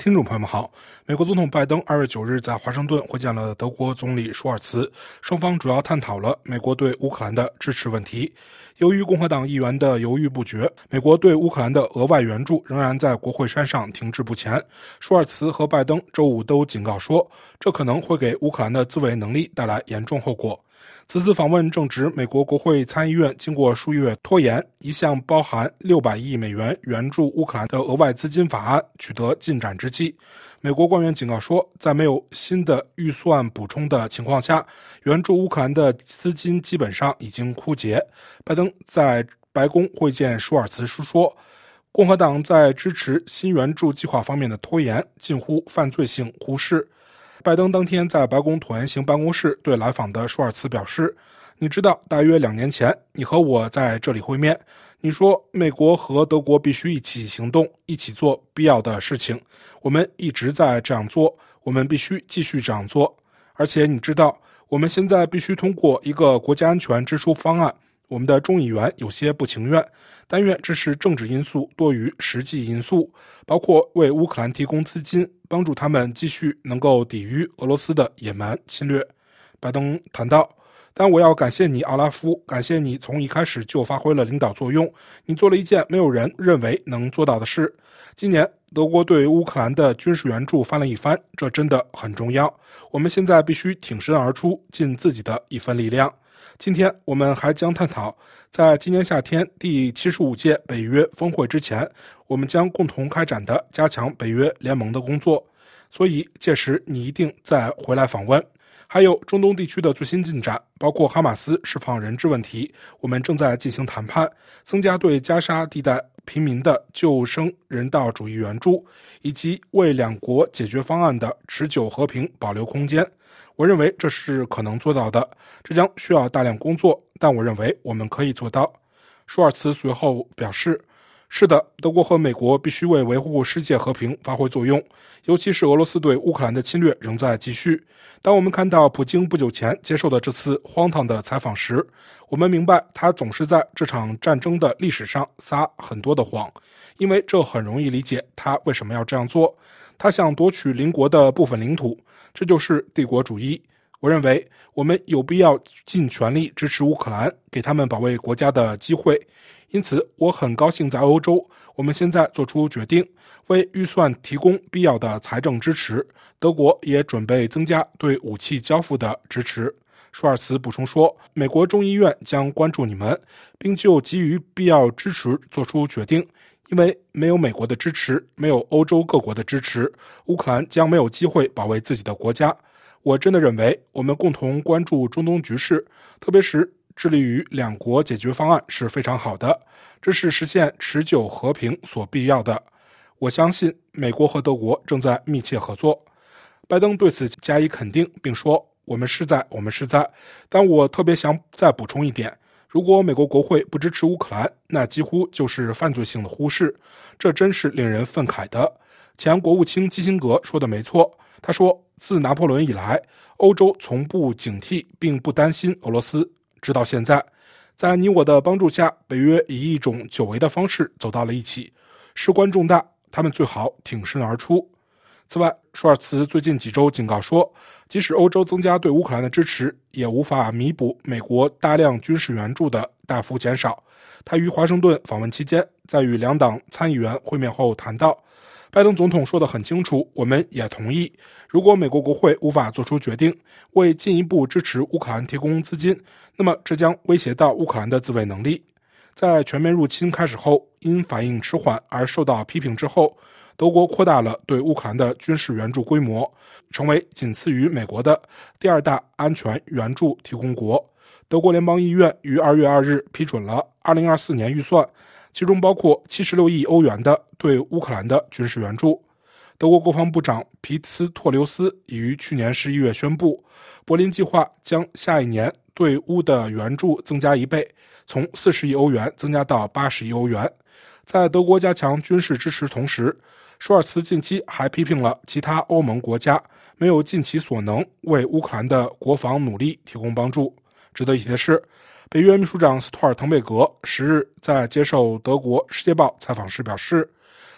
听众朋友们好，美国总统拜登二月九日在华盛顿会见了德国总理舒尔茨，双方主要探讨了美国对乌克兰的支持问题。由于共和党议员的犹豫不决，美国对乌克兰的额外援助仍然在国会山上停滞不前。舒尔茨和拜登周五都警告说，这可能会给乌克兰的自卫能力带来严重后果。此次访问正值美国国会参议院经过数月拖延，一项包含六百亿美元援助乌克兰的额外资金法案取得进展之际。美国官员警告说，在没有新的预算补充的情况下，援助乌克兰的资金基本上已经枯竭。拜登在白宫会见舒尔茨时说，共和党在支持新援助计划方面的拖延近乎犯罪性忽视。拜登当天在白宫椭圆形办公室对来访的舒尔茨表示：“你知道，大约两年前，你和我在这里会面。你说，美国和德国必须一起行动，一起做必要的事情。我们一直在这样做，我们必须继续这样做。而且，你知道，我们现在必须通过一个国家安全支出方案。”我们的众议员有些不情愿，但愿这是政治因素多于实际因素，包括为乌克兰提供资金，帮助他们继续能够抵御俄罗斯的野蛮侵略。拜登谈到，但我要感谢你，奥拉夫，感谢你从一开始就发挥了领导作用，你做了一件没有人认为能做到的事。今年德国对乌克兰的军事援助翻了一番，这真的很重要。我们现在必须挺身而出，尽自己的一份力量。今天我们还将探讨，在今年夏天第七十五届北约峰会之前，我们将共同开展的加强北约联盟的工作。所以届时你一定再回来访问。还有中东地区的最新进展，包括哈马斯释放人质问题，我们正在进行谈判，增加对加沙地带平民的救生人道主义援助，以及为两国解决方案的持久和平保留空间。我认为这是可能做到的，这将需要大量工作，但我认为我们可以做到。舒尔茨随后表示：“是的，德国和美国必须为维护世界和平发挥作用，尤其是俄罗斯对乌克兰的侵略仍在继续。当我们看到普京不久前接受的这次荒唐的采访时，我们明白他总是在这场战争的历史上撒很多的谎，因为这很容易理解他为什么要这样做。他想夺取邻国的部分领土。”这就是帝国主义。我认为我们有必要尽全力支持乌克兰，给他们保卫国家的机会。因此，我很高兴在欧洲，我们现在做出决定，为预算提供必要的财政支持。德国也准备增加对武器交付的支持。舒尔茨补充说：“美国众议院将关注你们，并就给予必要支持做出决定。”因为没有美国的支持，没有欧洲各国的支持，乌克兰将没有机会保卫自己的国家。我真的认为，我们共同关注中东局势，特别是致力于两国解决方案是非常好的。这是实现持久和平所必要的。我相信美国和德国正在密切合作。拜登对此加以肯定，并说：“我们是在，我们是在。”但我特别想再补充一点。如果美国国会不支持乌克兰，那几乎就是犯罪性的忽视，这真是令人愤慨的。前国务卿基辛格说的没错，他说：“自拿破仑以来，欧洲从不警惕并不担心俄罗斯，直到现在，在你我的帮助下，北约以一种久违的方式走到了一起，事关重大，他们最好挺身而出。”此外，舒尔茨最近几周警告说，即使欧洲增加对乌克兰的支持，也无法弥补美国大量军事援助的大幅减少。他于华盛顿访问期间，在与两党参议员会面后谈到，拜登总统说得很清楚，我们也同意，如果美国国会无法做出决定，为进一步支持乌克兰提供资金，那么这将威胁到乌克兰的自卫能力。在全面入侵开始后，因反应迟缓而受到批评之后。德国扩大了对乌克兰的军事援助规模，成为仅次于美国的第二大安全援助提供国。德国联邦议院于二月二日批准了二零二四年预算，其中包括七十六亿欧元的对乌克兰的军事援助。德国国防部长皮斯托留斯已于去年十一月宣布，柏林计划将下一年对乌的援助增加一倍，从四十亿欧元增加到八十亿欧元。在德国加强军事支持同时，舒尔茨近期还批评了其他欧盟国家没有尽其所能为乌克兰的国防努力提供帮助。值得一提的是，北约秘书长斯托尔滕贝格十日在接受德国《世界报》采访时表示，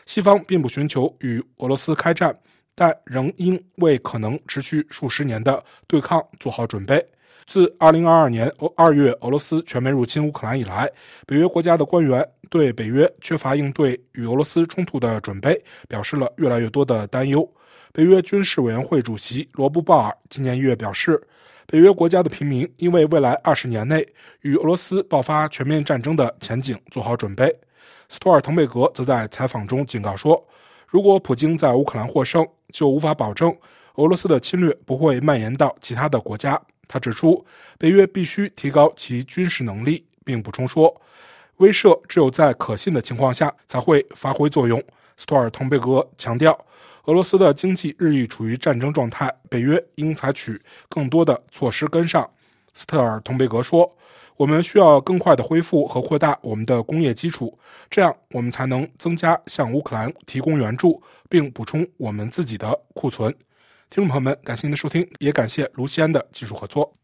西方并不寻求与俄罗斯开战，但仍应为可能持续数十年的对抗做好准备。自2022年2月俄罗斯全面入侵乌克兰以来，北约国家的官员对北约缺乏应对与俄罗斯冲突的准备表示了越来越多的担忧。北约军事委员会主席罗布鲍尔今年一月表示，北约国家的平民因为未来二十年内与俄罗斯爆发全面战争的前景做好准备。斯托尔滕贝格则在采访中警告说，如果普京在乌克兰获胜，就无法保证俄罗斯的侵略不会蔓延到其他的国家。他指出，北约必须提高其军事能力，并补充说，威慑只有在可信的情况下才会发挥作用。斯托尔滕贝格强调，俄罗斯的经济日益处于战争状态，北约应采取更多的措施跟上。斯特尔滕贝格说：“我们需要更快地恢复和扩大我们的工业基础，这样我们才能增加向乌克兰提供援助，并补充我们自己的库存。”听众朋友们，感谢您的收听，也感谢卢西安的技术合作。